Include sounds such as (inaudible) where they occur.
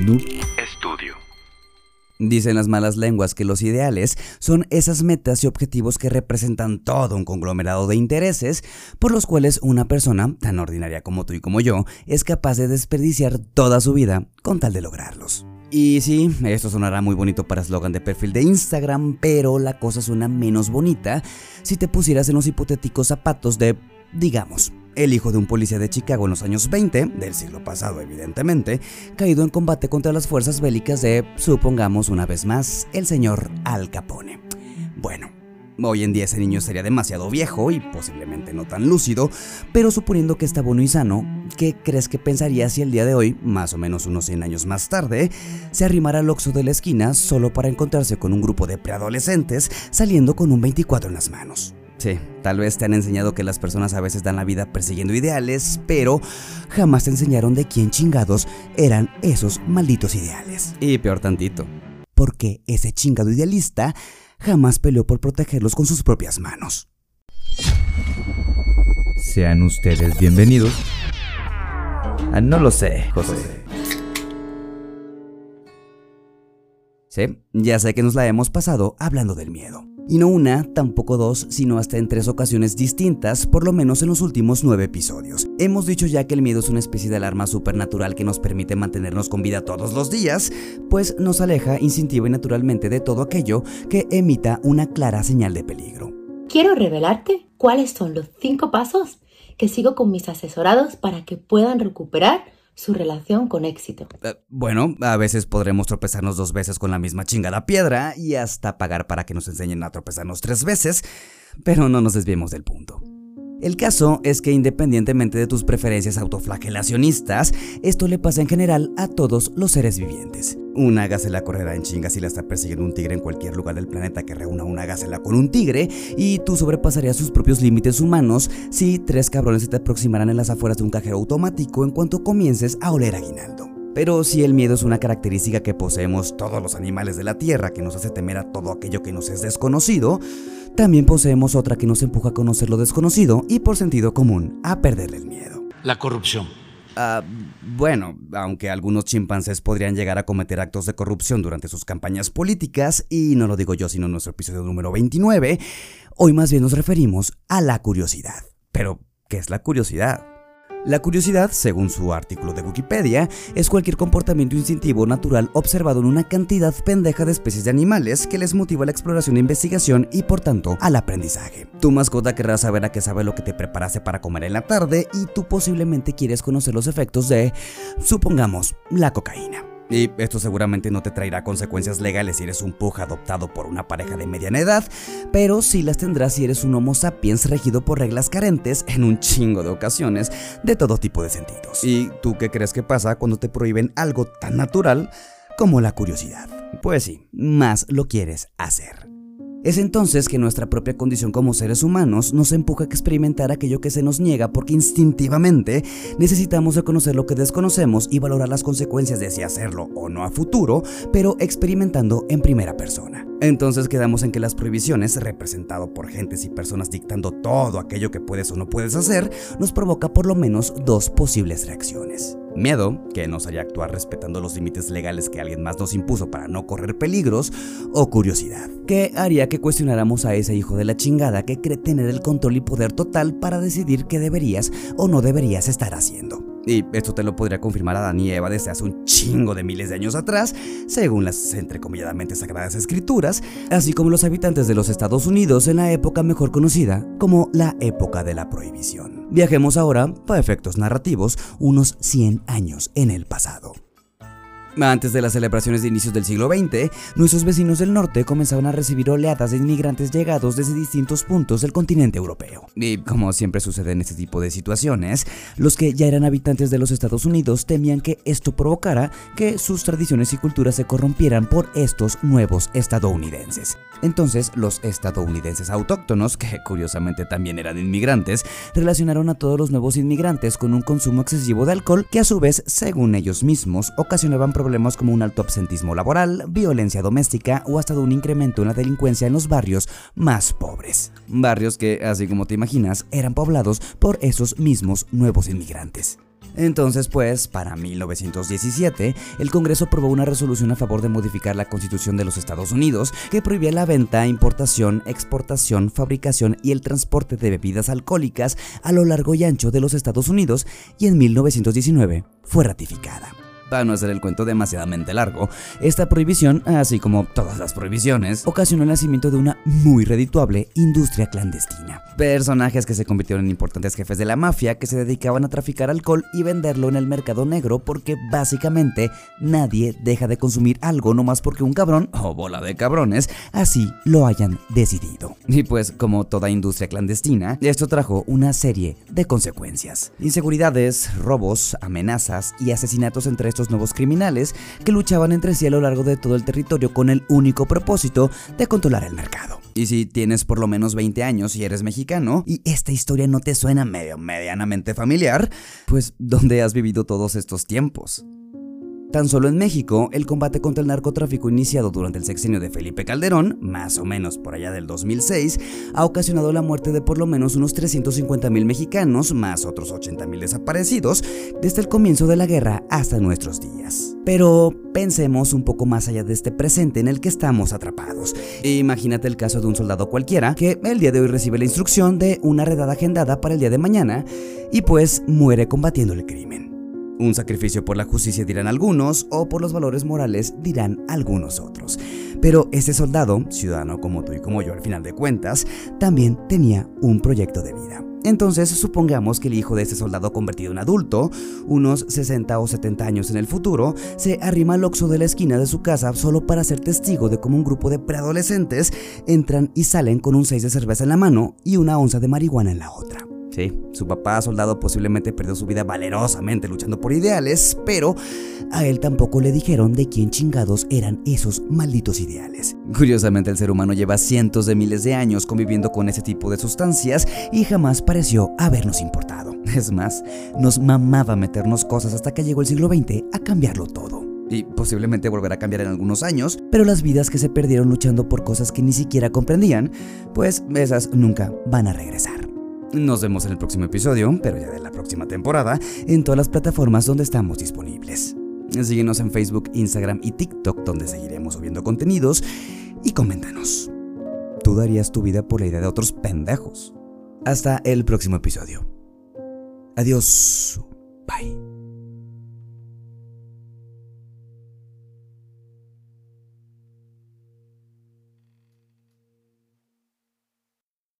Noob Studio. Dicen las malas lenguas que los ideales son esas metas y objetivos que representan todo un conglomerado de intereses por los cuales una persona, tan ordinaria como tú y como yo, es capaz de desperdiciar toda su vida con tal de lograrlos. Y sí, esto sonará muy bonito para eslogan de perfil de Instagram, pero la cosa suena menos bonita si te pusieras en los hipotéticos zapatos de, digamos, el hijo de un policía de Chicago en los años 20, del siglo pasado evidentemente, caído en combate contra las fuerzas bélicas de, supongamos una vez más, el señor Al Capone. Bueno, Hoy en día ese niño sería demasiado viejo y posiblemente no tan lúcido, pero suponiendo que está bueno y sano, ¿qué crees que pensaría si el día de hoy, más o menos unos 100 años más tarde, se arrimara al oxo de la esquina solo para encontrarse con un grupo de preadolescentes saliendo con un 24 en las manos? Sí, tal vez te han enseñado que las personas a veces dan la vida persiguiendo ideales, pero jamás te enseñaron de quién chingados eran esos malditos ideales. Y peor tantito. Porque ese chingado idealista jamás peleó por protegerlos con sus propias manos. Sean ustedes bienvenidos. Ah, no lo sé, José. Sí, ya sé que nos la hemos pasado hablando del miedo. Y no una, tampoco dos, sino hasta en tres ocasiones distintas, por lo menos en los últimos nueve episodios. Hemos dicho ya que el miedo es una especie de alarma supernatural que nos permite mantenernos con vida todos los días, pues nos aleja instintiva y naturalmente de todo aquello que emita una clara señal de peligro. Quiero revelarte cuáles son los cinco pasos que sigo con mis asesorados para que puedan recuperar su relación con éxito. Eh, bueno, a veces podremos tropezarnos dos veces con la misma chingada piedra y hasta pagar para que nos enseñen a tropezarnos tres veces, pero no nos desviemos del punto. El caso es que independientemente de tus preferencias autoflagelacionistas, esto le pasa en general a todos los seres vivientes. Una gacela correrá en chingas si la está persiguiendo un tigre en cualquier lugar del planeta que reúna una gacela con un tigre, y tú sobrepasarías sus propios límites humanos si tres cabrones se te aproximaran en las afueras de un cajero automático en cuanto comiences a oler aguinaldo. Pero si el miedo es una característica que poseemos todos los animales de la Tierra que nos hace temer a todo aquello que nos es desconocido, también poseemos otra que nos empuja a conocer lo desconocido y por sentido común a perderle el miedo. La corrupción. Ah, bueno, aunque algunos chimpancés podrían llegar a cometer actos de corrupción durante sus campañas políticas, y no lo digo yo sino en nuestro episodio número 29, hoy más bien nos referimos a la curiosidad. Pero, ¿qué es la curiosidad? La curiosidad, según su artículo de Wikipedia, es cualquier comportamiento instintivo natural observado en una cantidad pendeja de especies de animales que les motiva la exploración e investigación y por tanto al aprendizaje. Tu mascota querrá saber a qué sabe lo que te preparaste para comer en la tarde y tú posiblemente quieres conocer los efectos de, supongamos, la cocaína. Y esto seguramente no te traerá consecuencias legales si eres un pug adoptado por una pareja de mediana edad, pero sí las tendrás si eres un Homo sapiens regido por reglas carentes en un chingo de ocasiones de todo tipo de sentidos. ¿Y tú qué crees que pasa cuando te prohíben algo tan natural como la curiosidad? Pues sí, más lo quieres hacer. Es entonces que nuestra propia condición como seres humanos nos empuja a experimentar aquello que se nos niega porque instintivamente necesitamos reconocer lo que desconocemos y valorar las consecuencias de si hacerlo o no a futuro, pero experimentando en primera persona. Entonces quedamos en que las prohibiciones, representado por gentes y personas dictando todo aquello que puedes o no puedes hacer, nos provoca por lo menos dos posibles reacciones. Miedo, que nos haría actuar respetando los límites legales que alguien más nos impuso para no correr peligros, o curiosidad, que haría que cuestionáramos a ese hijo de la chingada que cree tener el control y poder total para decidir qué deberías o no deberías estar haciendo. Y esto te lo podría confirmar Adán y Eva desde hace un chingo de miles de años atrás, según las entrecomilladamente sagradas escrituras, así como los habitantes de los Estados Unidos en la época mejor conocida como la época de la prohibición. Viajemos ahora, para efectos narrativos, unos 100 años en el pasado. Antes de las celebraciones de inicios del siglo XX, nuestros vecinos del norte comenzaban a recibir oleadas de inmigrantes llegados desde distintos puntos del continente europeo. Y como siempre sucede en este tipo de situaciones, los que ya eran habitantes de los Estados Unidos temían que esto provocara que sus tradiciones y culturas se corrompieran por estos nuevos estadounidenses. Entonces, los estadounidenses autóctonos, que curiosamente también eran inmigrantes, relacionaron a todos los nuevos inmigrantes con un consumo excesivo de alcohol que a su vez, según ellos mismos, ocasionaban problemas como un alto absentismo laboral, violencia doméstica o hasta de un incremento en la delincuencia en los barrios más pobres. Barrios que, así como te imaginas, eran poblados por esos mismos nuevos inmigrantes. Entonces, pues, para 1917, el Congreso aprobó una resolución a favor de modificar la Constitución de los Estados Unidos que prohibía la venta, importación, exportación, fabricación y el transporte de bebidas alcohólicas a lo largo y ancho de los Estados Unidos y en 1919 fue ratificada. Para no hacer el cuento demasiadamente largo, esta prohibición, así como todas las prohibiciones, ocasionó el nacimiento de una muy redituable industria clandestina. Personajes que se convirtieron en importantes jefes de la mafia que se dedicaban a traficar alcohol y venderlo en el mercado negro porque básicamente nadie deja de consumir algo nomás porque un cabrón o bola de cabrones así lo hayan decidido. Y pues como toda industria clandestina, esto trajo una serie de consecuencias. Inseguridades, robos, amenazas y asesinatos entre estos nuevos criminales que luchaban entre sí a lo largo de todo el territorio con el único propósito de controlar el mercado. Y si tienes por lo menos 20 años y eres mexicano y esta historia no te suena medio medianamente familiar, pues ¿dónde has vivido todos estos tiempos? Tan solo en México, el combate contra el narcotráfico iniciado durante el sexenio de Felipe Calderón, más o menos por allá del 2006, ha ocasionado la muerte de por lo menos unos 350.000 mexicanos, más otros 80.000 desaparecidos, desde el comienzo de la guerra hasta nuestros días. Pero pensemos un poco más allá de este presente en el que estamos atrapados. Imagínate el caso de un soldado cualquiera que el día de hoy recibe la instrucción de una redada agendada para el día de mañana y pues muere combatiendo el crimen. Un sacrificio por la justicia dirán algunos, o por los valores morales dirán algunos otros. Pero ese soldado, ciudadano como tú y como yo al final de cuentas, también tenía un proyecto de vida. Entonces supongamos que el hijo de ese soldado convertido en adulto, unos 60 o 70 años en el futuro, se arrima al oxo de la esquina de su casa solo para ser testigo de cómo un grupo de preadolescentes entran y salen con un 6 de cerveza en la mano y una onza de marihuana en la otra. Sí, su papá soldado posiblemente perdió su vida valerosamente luchando por ideales, pero a él tampoco le dijeron de quién chingados eran esos malditos ideales. Curiosamente el ser humano lleva cientos de miles de años conviviendo con ese tipo de sustancias y jamás pareció habernos importado. (laughs) Es más, nos mamaba meternos cosas hasta que llegó el siglo XX a cambiarlo todo y posiblemente volverá a cambiar en algunos años, pero las vidas que se perdieron luchando por cosas que ni siquiera comprendían, pues esas nunca van a regresar. Nos vemos en el próximo episodio, pero ya de la próxima temporada, en todas las plataformas donde estamos disponibles. Síguenos en Facebook, Instagram y TikTok, donde seguiremos subiendo contenidos. Y coméntanos. ¿Tú darías tu vida por la idea de otros pendejos? Hasta el próximo episodio. Adiós. Bye.